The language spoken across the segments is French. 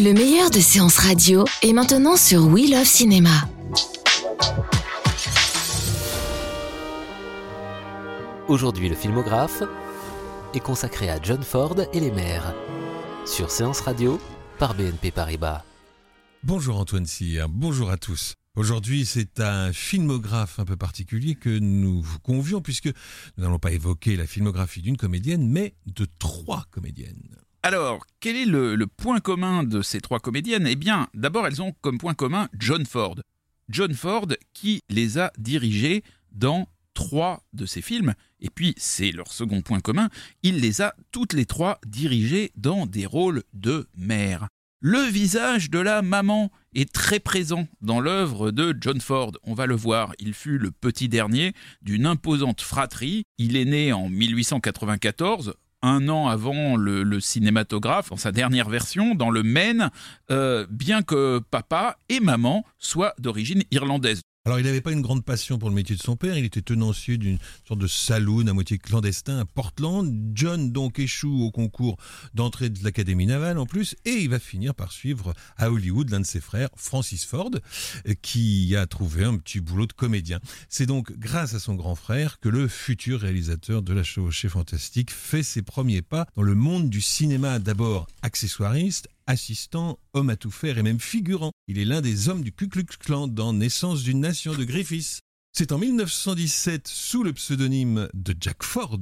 Le meilleur de séances radio est maintenant sur We Love Cinéma. Aujourd'hui, le filmographe est consacré à John Ford et les mères. Sur Séance Radio, par BNP Paribas. Bonjour Antoine Cyr, bonjour à tous. Aujourd'hui, c'est un filmographe un peu particulier que nous vous convions, puisque nous n'allons pas évoquer la filmographie d'une comédienne, mais de trois comédiennes. Alors, quel est le, point commun de ces trois comédiennes? Eh bien, d'abord, elles ont comme point commun John Ford. John Ford qui les a dirigées dans trois de ses films, et puis c'est leur second point commun, il les a toutes les trois dirigées dans des rôles de mère. Le visage de la maman est très présent dans l'œuvre de John Ford. On va le voir, il fut le petit dernier d'une imposante fratrie. Il est né en 1894, un an avant le, cinématographe, en sa dernière version, dans le Maine, euh, bien que papa et maman soient d'origine irlandaise. Alors, il n'avait pas une grande passion pour le métier de son père. Il était tenancier d'une sorte de saloon à moitié clandestin à Portland. John donc échoue au concours d'entrée de l'Académie navale en plus, et il va finir par suivre à Hollywood l'un de ses frères, Francis Ford, qui a trouvé un petit boulot de comédien. C'est donc grâce à son grand frère que le futur réalisateur de La Chevauchée Fantastique fait ses premiers pas dans le monde du cinéma, d'abord accessoiriste, assistant, homme à tout faire et même figurant. Il est l'un des hommes du Ku Klux Klan dans Naissance d'une nation de Griffiths. C'est en 1917, sous le pseudonyme de Jack Ford,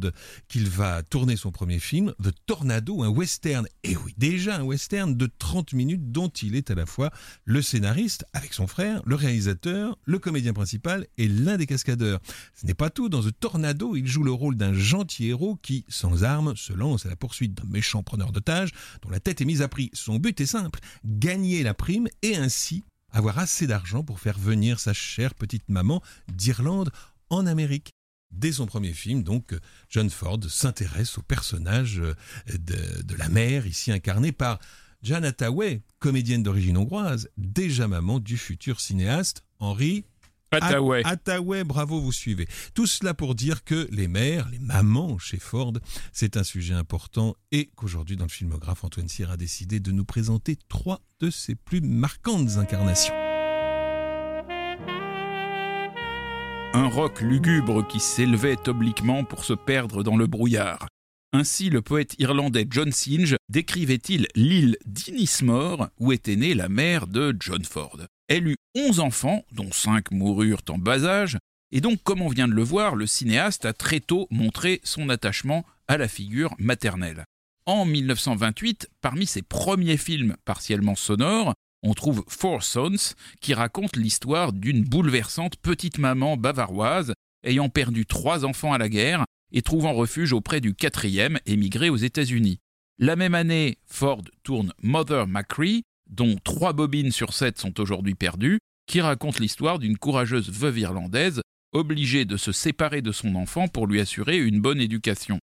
qu'il va tourner son premier film, The Tornado, un western. Et oui, déjà un western de 30 minutes dont il est à la fois le scénariste, avec son frère, le réalisateur, le comédien principal et l'un des cascadeurs. Ce n'est pas tout, dans The Tornado, il joue le rôle d'un gentil héros qui, sans armes, se lance à la poursuite d'un méchant preneur d'otages dont la tête est mise à prix. Son but est simple, gagner la prime et ainsi avoir assez d'argent pour faire venir sa chère petite maman d'Irlande en Amérique. Dès son premier film, donc, John Ford s'intéresse au personnage de, de, la mère, ici incarné par Jan Hathaway, comédienne d'origine hongroise, déjà maman du futur cinéaste Henri Hathaway. Hathaway, bravo, vous suivez. Tout cela pour dire que les mères, les mamans chez Ford, c'est un sujet important et qu'aujourd'hui, dans le filmographe, Antoine Cyr a décidé de nous présenter trois de ses plus marquantes incarnations. Un roc lugubre qui s'élevait obliquement pour se perdre dans le brouillard. Ainsi, le poète irlandais John Synge décrivait-il l'île d'Innismore où était née la mère de John Ford. Elle eut onze enfants, dont cinq moururent en bas âge, et donc, comme on vient de le voir, le cinéaste a très tôt montré son attachement à la figure maternelle. En 1928, parmi ses premiers films partiellement sonores, on trouve Four Sons, qui raconte l'histoire d'une bouleversante petite maman bavaroise ayant perdu trois enfants à la guerre et trouvant refuge auprès du quatrième émigré aux États-Unis. La même année, Ford tourne Mother Macri, dont trois bobines sur sept sont aujourd'hui perdues, qui raconte l'histoire d'une courageuse veuve irlandaise obligée de se séparer de son enfant pour lui assurer une bonne éducation.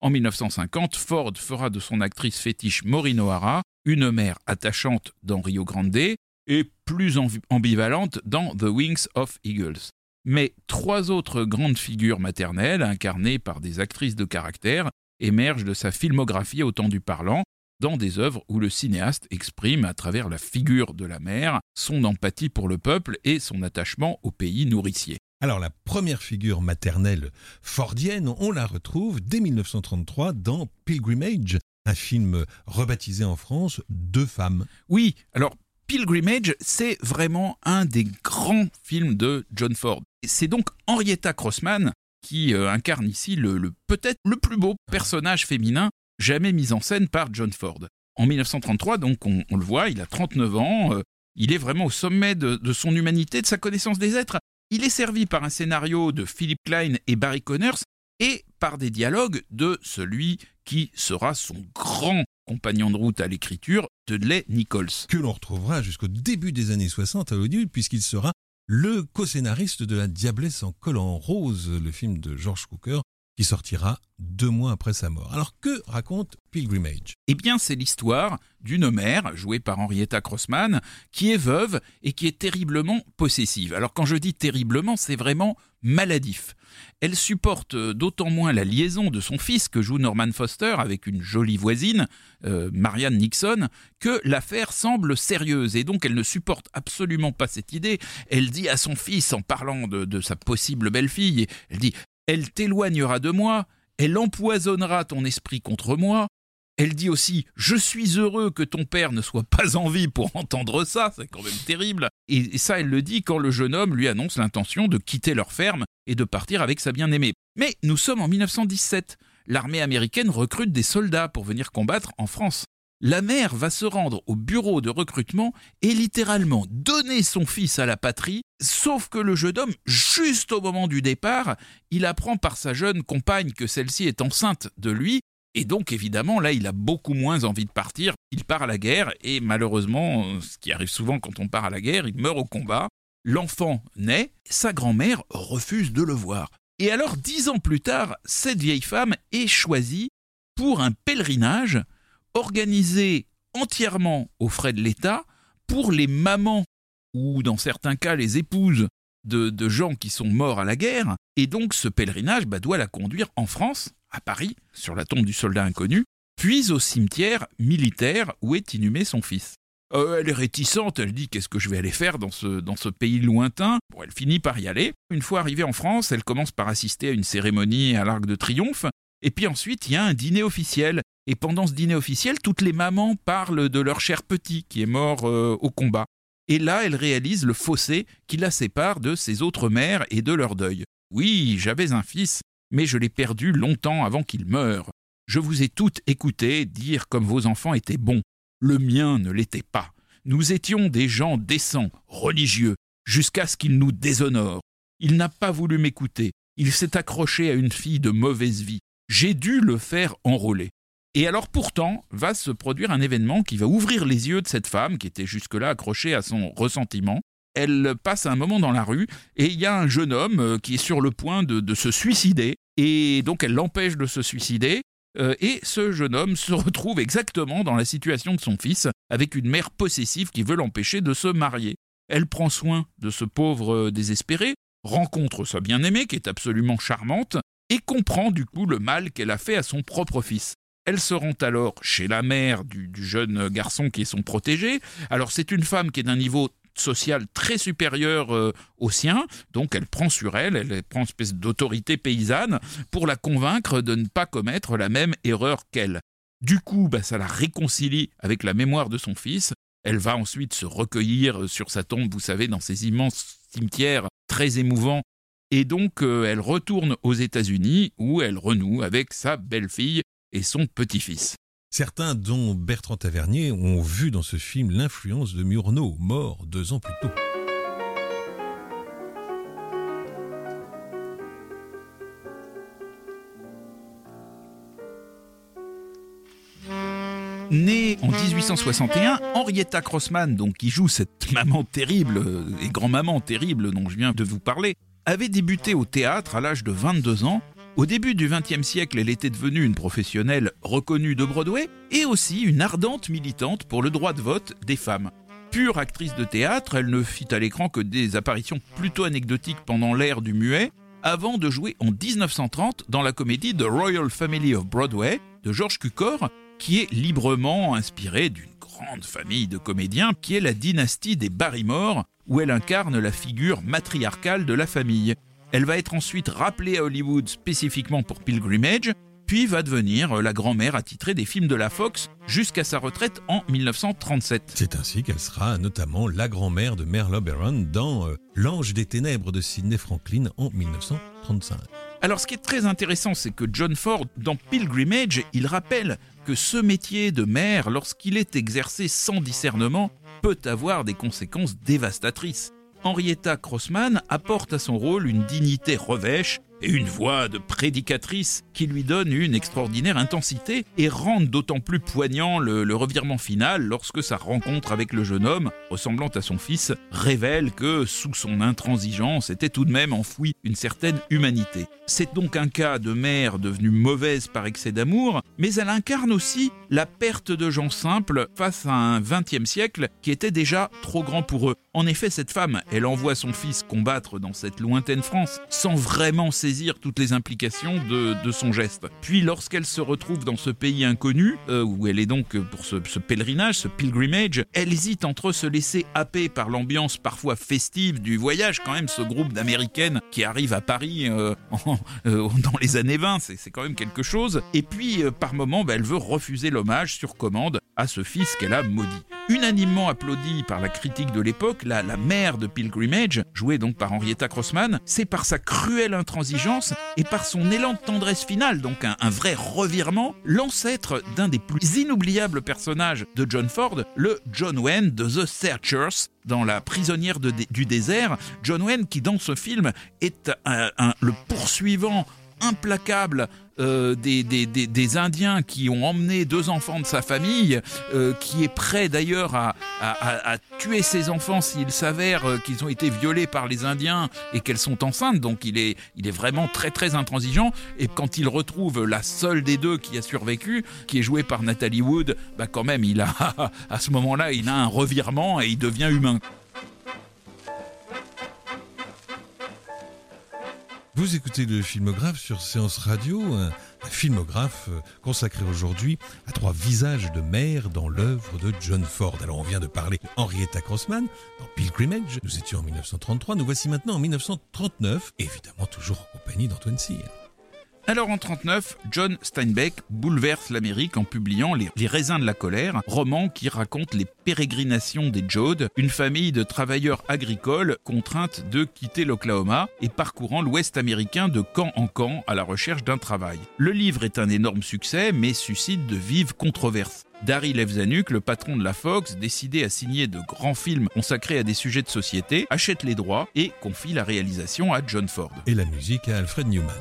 En 1950, Ford fera de son actrice fétiche Maureen O'Hara une mère attachante dans Rio Grande et plus ambivalente dans The Wings of Eagles. Mais trois autres grandes figures maternelles, incarnées par des actrices de caractère, émergent de sa filmographie au temps du parlant, dans des œuvres où le cinéaste exprime, à travers la figure de la mère, son empathie pour le peuple et son attachement au pays nourricier. Alors la première figure maternelle fordienne, on la retrouve dès 1933 dans Pilgrimage, un film rebaptisé en France Deux femmes. Oui, alors Pilgrimage, c'est vraiment un des grands films de John Ford. C'est donc Henrietta Crossman qui euh, incarne ici le, le peut-être le plus beau personnage féminin jamais mis en scène par John Ford. En 1933, donc on, on le voit, il a 39 ans, euh, il est vraiment au sommet de, de, son humanité, de sa connaissance des êtres. Il est servi par un scénario de Philip Klein et Barry Connors et par des dialogues de celui qui sera son grand compagnon de route à l'écriture, Dudley Nichols. Que l'on retrouvera jusqu'au début des années 60 à Hollywood, puisqu'il sera le co-scénariste de La Diablesse en col en rose, le film de George Cooker, qui sortira deux mois après sa mort. Alors que raconte Pilgrimage Eh bien, c'est l'histoire d'une mère, jouée par Henrietta Crossman, qui est veuve et qui est terriblement possessive. Alors quand je dis terriblement, c'est vraiment maladif. Elle supporte d'autant moins la liaison de son fils que joue Norman Foster avec une jolie voisine, euh, Marianne Nixon, que l'affaire semble sérieuse et donc elle ne supporte absolument pas cette idée. Elle dit à son fils en parlant de, de sa possible belle-fille, elle dit elle t'éloignera de moi, elle empoisonnera ton esprit contre moi. Elle dit aussi Je suis heureux que ton père ne soit pas en vie pour entendre ça, c'est quand même terrible. Et ça, elle le dit quand le jeune homme lui annonce l'intention de quitter leur ferme et de partir avec sa bien-aimée. Mais nous sommes en 1917. L'armée américaine recrute des soldats pour venir combattre en France la mère va se rendre au bureau de recrutement et littéralement donner son fils à la patrie, sauf que le jeune homme, juste au moment du départ, il apprend par sa jeune compagne que celle-ci est enceinte de lui, et donc évidemment là il a beaucoup moins envie de partir, il part à la guerre, et malheureusement, ce qui arrive souvent quand on part à la guerre, il meurt au combat, l'enfant naît, sa grand-mère refuse de le voir. Et alors dix ans plus tard, cette vieille femme est choisie pour un pèlerinage organisé entièrement aux frais de l'État pour les mamans ou dans certains cas les épouses de, gens qui sont morts à la guerre. Et donc ce pèlerinage bah, doit la conduire en France, à Paris, sur la tombe du soldat inconnu, puis au cimetière militaire où est inhumé son fils. Euh, elle est réticente, elle dit qu'est-ce que je vais aller faire dans ce, dans ce pays lointain? Bon, elle finit par y aller. Une fois arrivée en France, elle commence par assister à une cérémonie à l'Arc de Triomphe. Et puis ensuite, il y a un dîner officiel. Et pendant ce dîner officiel, toutes les mamans parlent de leur cher petit qui est mort euh, au combat. Et là, elle réalise le fossé qui la sépare de ses autres mères et de leur deuil. Oui, j'avais un fils, mais je l'ai perdu longtemps avant qu'il meure. Je vous ai toutes écoutées dire comme vos enfants étaient bons. Le mien ne l'était pas. Nous étions des gens décents, religieux, jusqu'à ce qu'il nous déshonore. Il n'a pas voulu m'écouter. Il s'est accroché à une fille de mauvaise vie. J'ai dû le faire enrôler. Et alors pourtant va se produire un événement qui va ouvrir les yeux de cette femme qui était jusque-là accrochée à son ressentiment. Elle passe un moment dans la rue et il y a un jeune homme euh, qui est sur le point de, se suicider et donc elle l'empêche de se suicider euh, et ce jeune homme se retrouve exactement dans la situation de son fils avec une mère possessive qui veut l'empêcher de se marier. Elle prend soin de ce pauvre euh, désespéré, rencontre sa bien-aimée qui est absolument charmante et comprend du coup le mal qu'elle a fait à son propre fils. Elle se rend alors chez la mère du, jeune garçon qui est son protégé. Alors c'est une femme qui est d'un niveau social très supérieur euh, au sien, donc elle prend sur elle, elle prend une espèce d'autorité paysanne pour la convaincre de ne pas commettre la même erreur qu'elle. Du coup, bah, ça la réconcilie avec la mémoire de son fils. Elle va ensuite se recueillir sur sa tombe, vous savez, dans ces immenses cimetières très émouvants. Et donc, euh, elle retourne aux États-Unis où elle renoue avec sa belle-fille et son petit-fils. Certains, dont Bertrand Tavernier, ont vu dans ce film l'influence de Murnau, mort deux ans plus tôt. Née en 1861, Henrietta Crossman, donc qui joue cette maman terrible euh, et grand-maman terrible dont je viens de vous parler, avait débuté au théâtre à l'âge de 22 ans au début du XXe siècle, elle était devenue une professionnelle reconnue de Broadway et aussi une ardente militante pour le droit de vote des femmes. Pure actrice de théâtre, elle ne fit à l'écran que des apparitions plutôt anecdotiques pendant l'ère du muet, avant de jouer en 1930 dans la comédie The Royal Family of Broadway de George Cukor, qui est librement inspirée d'une grande famille de comédiens qui est la dynastie des Barrymore, où elle incarne la figure matriarcale de la famille. Elle va être ensuite rappelée à Hollywood spécifiquement pour Pilgrimage, puis va devenir la grand-mère attitrée des films de la Fox jusqu'à sa retraite en 1937. C'est ainsi qu'elle sera notamment la grand-mère de Merle Oberon dans euh, L'Ange des Ténèbres de Sidney Franklin en 1935. Alors ce qui est très intéressant, c'est que John Ford, dans Pilgrimage, il rappelle que ce métier de mère, lorsqu'il est exercé sans discernement, peut avoir des conséquences dévastatrices. Henrietta Crossman apporte à son rôle une dignité revêche et une voix de prédicatrice qui lui donne une extraordinaire intensité et rend d'autant plus poignant le, le, revirement final lorsque sa rencontre avec le jeune homme, ressemblant à son fils, révèle que sous son intransigeance était tout de même enfouie une certaine humanité. C'est donc un cas de mère devenue mauvaise par excès d'amour, mais elle incarne aussi la perte de gens simples face à un XXe siècle qui était déjà trop grand pour eux. En effet, cette femme, elle envoie son fils combattre dans cette lointaine France sans vraiment toutes les implications de, son geste. Puis lorsqu'elle se retrouve dans ce pays inconnu, euh, où elle est donc pour ce, pèlerinage, ce pilgrimage, elle hésite entre se laisser happer par l'ambiance parfois festive du voyage, quand même ce groupe d'américaines qui arrivent à Paris euh, euh, dans les années 20, c'est quand même quelque chose, et puis par moment, bah, elle veut refuser l'hommage sur commande à ce fils qu'elle a maudit. Unanimement applaudi par la critique de l'époque, la, la mère de Pilgrimage, jouée donc par Henrietta Crossman, c'est par sa cruelle intransigeance et par son élan de tendresse finale, donc un, vrai revirement, l'ancêtre d'un des plus inoubliables personnages de John Ford, le John Wayne de The Searchers, dans La prisonnière du désert, John Wayne qui dans ce film est le poursuivant implacable euh, des, des, des, Indiens qui ont emmené deux enfants de sa famille, euh, qui est prêt d'ailleurs à, à, tuer ses enfants s'il s'avère euh, qu'ils ont été violés par les Indiens et qu'elles sont enceintes. Donc il est, il est vraiment très très intransigeant. Et quand il retrouve la seule des deux qui a survécu, qui est jouée par Nathalie Wood, bah quand même, il a à ce moment-là, il a un revirement et il devient humain. Vous écoutez le filmographe sur Séance Radio, un, filmographe consacré aujourd'hui à trois visages de mère dans l'œuvre de John Ford. Alors on vient de parler Henrietta Crossman dans Pilgrimage, nous étions en 1933, nous voici maintenant en 1939, évidemment toujours en compagnie d'Antoine Cyr. Alors en 39, John Steinbeck bouleverse l'Amérique en publiant les, Raisins de la colère, roman qui raconte les pérégrinations des Jodes, une famille de travailleurs agricoles contraintes de quitter l'Oklahoma et parcourant l'Ouest américain de camp en camp à la recherche d'un travail. Le livre est un énorme succès mais suscite de vives controverses. Dari Levzanuk, le patron de la Fox, décidé à signer de grands films consacrés à des sujets de société, achète les droits et confie la réalisation à John Ford. Et la musique à Alfred Newman.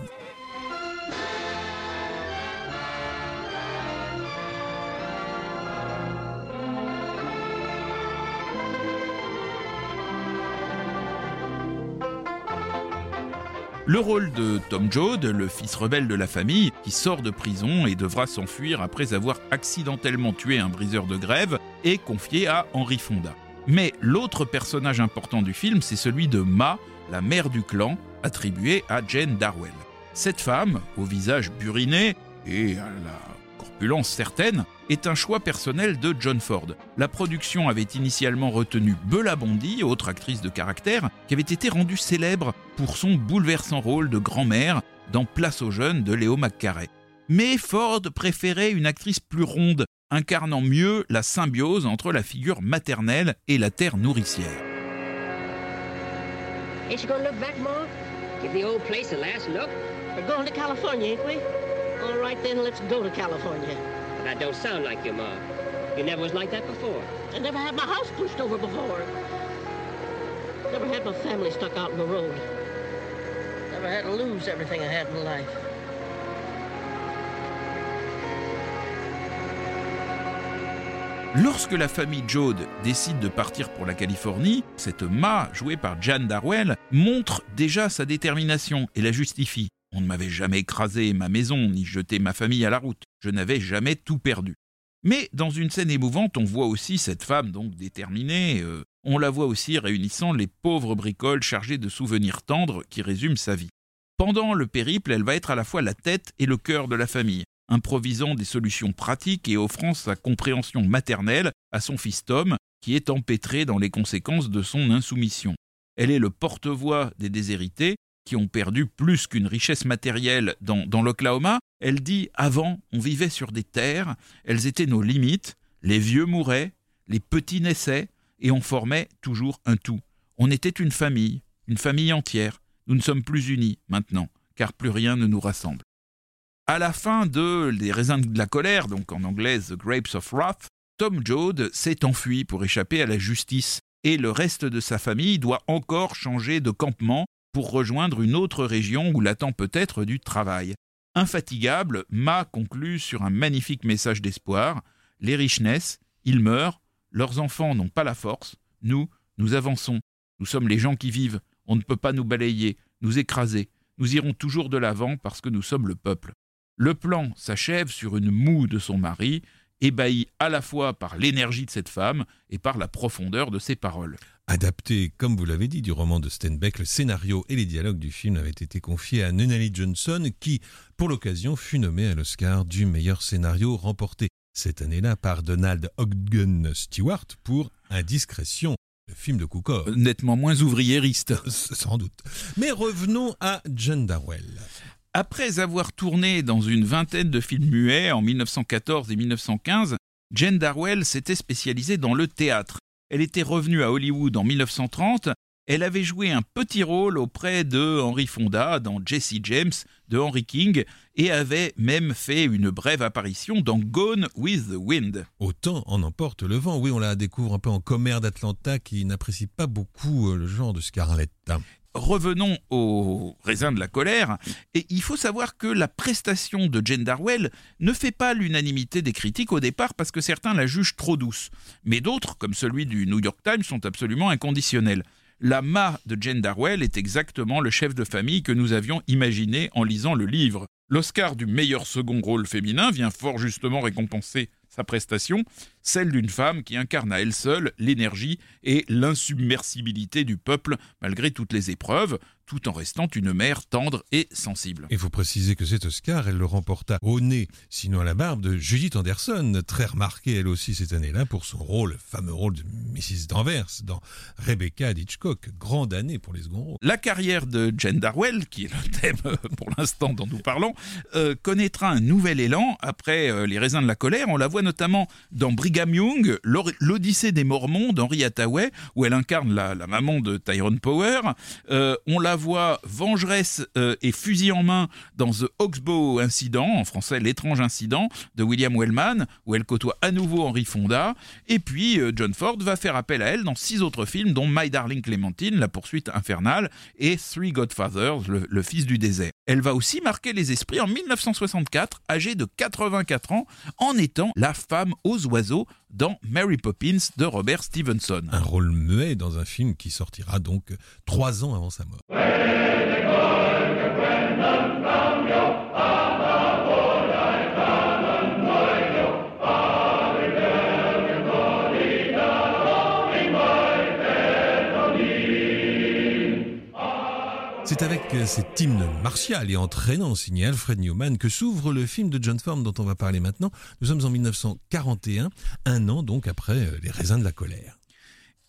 Le rôle de Tom Joad, le fils rebelle de la famille, qui sort de prison et devra s'enfuir après avoir accidentellement tué un briseur de grève, est confié à Henry Fonda. Mais l'autre personnage important du film, c'est celui de Ma, la mère du clan, attribuée à Jane Darwell. Cette femme, au visage buriné et à la corpulence certaine, est un choix personnel de John Ford. La production avait initialement retenu Bella Bondi, autre actrice de caractère, qui avait été rendue célèbre pour son bouleversant rôle de grand-mère dans Place aux jeunes de Léo McCarey. Mais Ford préférait une actrice plus ronde, incarnant mieux la symbiose entre la figure maternelle et la terre nourricière. California, That don't sound like your Ma. You never was like that before. I never had my house pushed over before. Never had my family stuck out in the road. Never had to lose everything I had in life. Lorsque la famille Jode décide de partir pour la Californie, cette Ma, jouée par Jan Darwell, montre déjà sa détermination et la justifie. On ne m'avait jamais écrasé ma maison ni jeté ma famille à la route. Je n'avais jamais tout perdu. Mais dans une scène émouvante, on voit aussi cette femme donc déterminée. Euh, on la voit aussi réunissant les pauvres bricoles chargées de souvenirs tendres qui résument sa vie. Pendant le périple, elle va être à la fois la tête et le cœur de la famille, improvisant des solutions pratiques et offrant sa compréhension maternelle à son fils Tom, qui est empêtré dans les conséquences de son insoumission. Elle est le porte-voix des déshérités qui ont perdu plus qu'une richesse matérielle dans, l'Oklahoma. Elle dit Avant, on vivait sur des terres, elles étaient nos limites, les vieux mouraient, les petits naissaient, et on formait toujours un tout. On était une famille, une famille entière. Nous ne sommes plus unis maintenant, car plus rien ne nous rassemble. À la fin de Les raisins de la colère, donc en anglais The Grapes of Wrath, Tom Joad s'est enfui pour échapper à la justice, et le reste de sa famille doit encore changer de campement pour rejoindre une autre région où l'attend peut-être du travail. Infatigable, Ma conclut sur un magnifique message d'espoir. Les riches naissent, ils meurent, leurs enfants n'ont pas la force, nous, nous avançons, nous sommes les gens qui vivent, on ne peut pas nous balayer, nous écraser, nous irons toujours de l'avant parce que nous sommes le peuple. Le plan s'achève sur une moue de son mari, ébahi à la fois par l'énergie de cette femme et par la profondeur de ses paroles. Adapté, comme vous l'avez dit, du roman de Steinbeck, le scénario et les dialogues du film avaient été confiés à Nunnally Johnson, qui, pour l'occasion, fut nommé à l'Oscar du meilleur scénario remporté cette année-là par Donald Ogden Stewart pour Indiscrétion, le film de Cukor. Nettement moins ouvriériste. Sans doute. Mais revenons à John Darwell. Après avoir tourné dans une vingtaine de films muets en 1914 et 1915, Jane Darwell s'était spécialisée dans le théâtre. Elle était revenue à Hollywood en 1930. Elle avait joué un petit rôle auprès de Henry Fonda dans Jesse James de Henry King et avait même fait une brève apparition dans Gone with the Wind. Autant en emporte le vent. Oui, on la découvre un peu en commère d'Atlanta qui n'apprécie pas beaucoup euh, le genre de Scarlett revenons au raisin de la colère, et il faut savoir que la prestation de Jane Darwell ne fait pas l'unanimité des critiques au départ parce que certains la jugent trop douce, mais d'autres, comme celui du New York Times, sont absolument inconditionnels. La Ma de Jane Darwell est exactement le chef de famille que nous avions imaginé en lisant le livre. L'Oscar du meilleur second rôle féminin vient fort justement récompenser sa prestation, celle d'une femme qui incarne à elle seule l'énergie et l'insubmersibilité du peuple malgré toutes les épreuves, tout en restant une mère tendre et sensible. Il faut préciser que cet Oscar, elle le remporta au nez, sinon à la barbe, de Judith Anderson, très remarquée elle aussi cette année-là pour son rôle, le fameux rôle de Mrs. Danvers dans Rebecca d'Hitchcock. Grande année pour les seconds rôles. La carrière de Jane Darwell, qui est le thème euh, pour l'instant dont nous parlons, euh, connaîtra un nouvel élan après euh, Les raisins de la colère. On la voit notamment dans Brigham Young, l'Odyssée des Mormons d'Henri Hathaway, où elle incarne la, maman de Tyrone Power. on la voix vengeresse euh, et fusil en main dans The Oxbow Incident, en français L'étrange incident, de William Wellman, où elle côtoie à nouveau Henry Fonda. Et puis euh, John Ford va faire appel à elle dans six autres films, dont My Darling Clementine, La poursuite infernale, et Three Godfathers, le, fils du désert. Elle va aussi marquer les esprits en 1964, âgée de 84 ans, en étant la femme aux oiseaux dans Mary Poppins de Robert Stevenson. Un rôle muet dans un film qui sortira donc trois ans avant sa mort. C'est avec cet hymne martial et entraînant signé Alfred Newman que s'ouvre le film de John Ford dont on va parler maintenant. Nous sommes en 1941, un an donc après euh, Les raisins de la colère.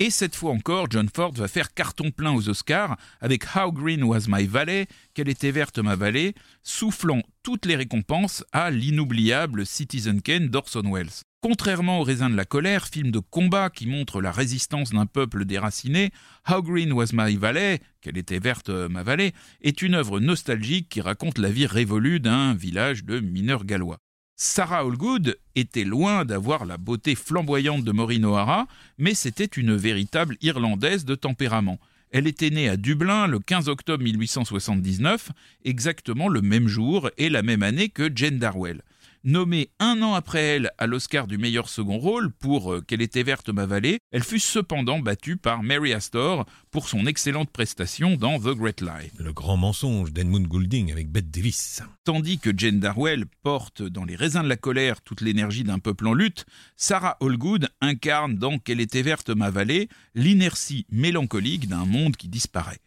Et cette fois encore, John Ford va faire carton plein aux Oscars avec How Green Was My Valley, Quelle était verte ma vallée, soufflant toutes les récompenses à l'inoubliable Citizen Kane d'Orson Welles. Contrairement au Raisin de la colère, film de combat qui montre la résistance d'un peuple déraciné, How Green Was My Valley, Quelle était verte ma vallée, est une œuvre nostalgique qui raconte la vie révolue d'un village de mineurs gallois. Sarah Allgood était loin d'avoir la beauté flamboyante de Maureen O'Hara, mais c'était une véritable Irlandaise de tempérament. Elle était née à Dublin le 15 octobre 1879, exactement le même jour et la même année que Jane Darwell. Nommée un an après elle à l'Oscar du meilleur second rôle pour euh, Qu'elle était verte ma vallée, elle fut cependant battue par Mary Astor pour son excellente prestation dans The Great Lie. Le grand mensonge d'Edmund Goulding avec Bette Davis. Tandis que Jane Darwell porte dans Les raisins de la colère toute l'énergie d'un peuple en lutte, Sarah Allgood incarne dans Qu'elle était verte ma vallée l'inertie mélancolique d'un monde qui disparaît.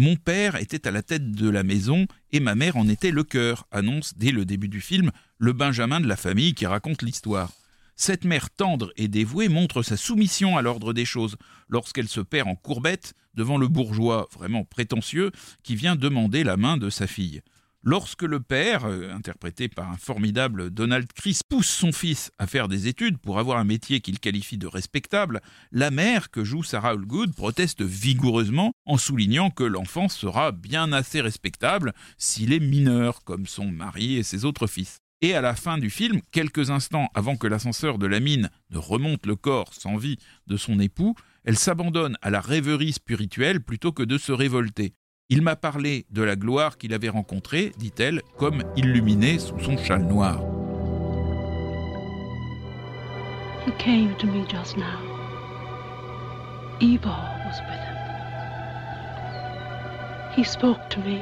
Mon père était à la tête de la maison et ma mère en était le cœur, annonce dès le début du film le Benjamin de la famille qui raconte l'histoire. Cette mère tendre et dévouée montre sa soumission à l'ordre des choses lorsqu'elle se perd en courbette devant le bourgeois vraiment prétentieux qui vient demander la main de sa fille. Lorsque le père, euh, interprété par un formidable Donald Chris, pousse son fils à faire des études pour avoir un métier qu'il qualifie de respectable, la mère, que joue Sarah Allgood, proteste vigoureusement en soulignant que l'enfant sera bien assez respectable s'il est mineur, comme son mari et ses autres fils. Et à la fin du film, quelques instants avant que l'ascenseur de la mine ne remonte le corps sans vie de son époux, elle s'abandonne à la rêverie spirituelle plutôt que de se révolter. Il m'a parlé de la gloire qu'il avait rencontrée, dit-elle, comme illuminée sous son châle noir. He came to me just now? Was with him. He spoke to me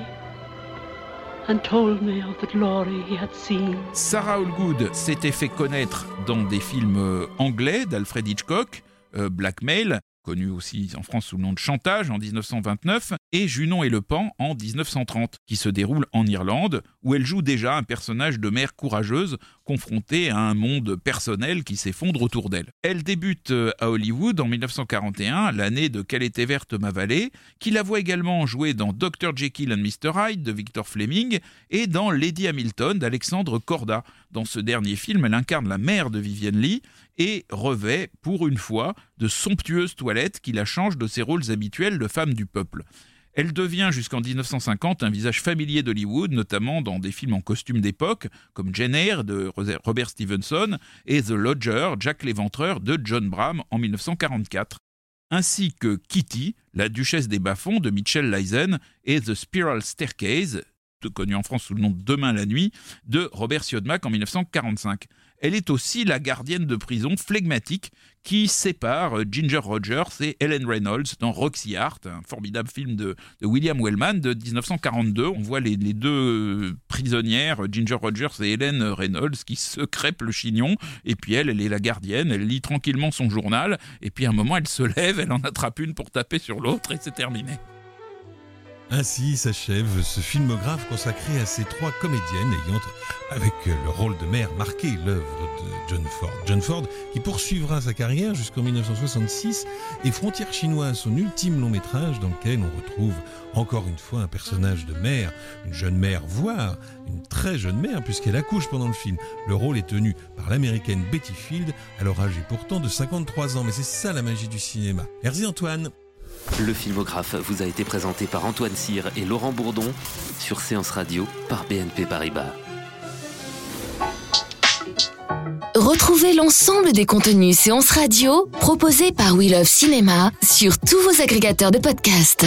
and told me of the glory he had seen. Sarah Allgood s'était fait connaître dans des films euh, anglais d'Alfred Hitchcock, euh, Blackmail, connu aussi en France sous le nom de Chantage en 1929, et Junon et le Pan en 1930, qui se déroule en Irlande, où elle joue déjà un personnage de mère courageuse confrontée à un monde personnel qui s'effondre autour d'elle. Elle débute euh, à Hollywood en 1941, l'année de Quelle était verte ma vallée, qui la voit également jouer dans Dr. Jekyll and Mr. Hyde de Victor Fleming et dans Lady Hamilton d'Alexandre Corda. Dans ce dernier film, elle incarne la mère de Vivienne Lee et revêt, pour une fois, de somptueuses toilettes qui la changent de ses rôles habituels de femme du peuple. Elle devient jusqu'en 1950 un visage familier d'Hollywood, notamment dans des films en costume d'époque, comme Jane Eyre de Robert Stevenson et The Lodger, Jack l'Éventreur de John Bram en 1944, ainsi que Kitty, la duchesse des bas-fonds de Mitchell Leisen et The Spiral Staircase, connu en France sous le nom de Demain la nuit, de Robert Siodmak en 1945 elle est aussi la gardienne de prison flegmatique qui sépare Ginger Rogers et Ellen Reynolds dans Roxy Art, un formidable film de, William Wellman de 1942. On voit les, deux prisonnières, Ginger Rogers et Ellen Reynolds, qui se crêpent le chignon, et puis elle, elle est la gardienne, elle lit tranquillement son journal, et puis à un moment, elle se lève, elle en attrape une pour taper sur l'autre, et c'est terminé. Ainsi s'achève ce filmographe consacré à ces trois comédiennes ayant, avec le rôle de mère, marqué l'œuvre de John Ford. John Ford qui poursuivra sa carrière jusqu'en 1966 et Frontière chinoise, son ultime long métrage dans lequel on retrouve encore une fois un personnage de mère, une jeune mère, voire une très jeune mère puisqu'elle accouche pendant le film. Le rôle est tenu par l'américaine Betty Field, alors âgée pourtant de 53 ans, mais c'est ça la magie du cinéma. Merci Antoine. Le filmographe vous a été présenté par Antoine Cyr et Laurent Bourdon sur Séance Radio par BNP Paribas. Retrouvez l'ensemble des contenus Séance Radio proposés par We Love Cinéma sur tous vos agrégateurs de podcasts.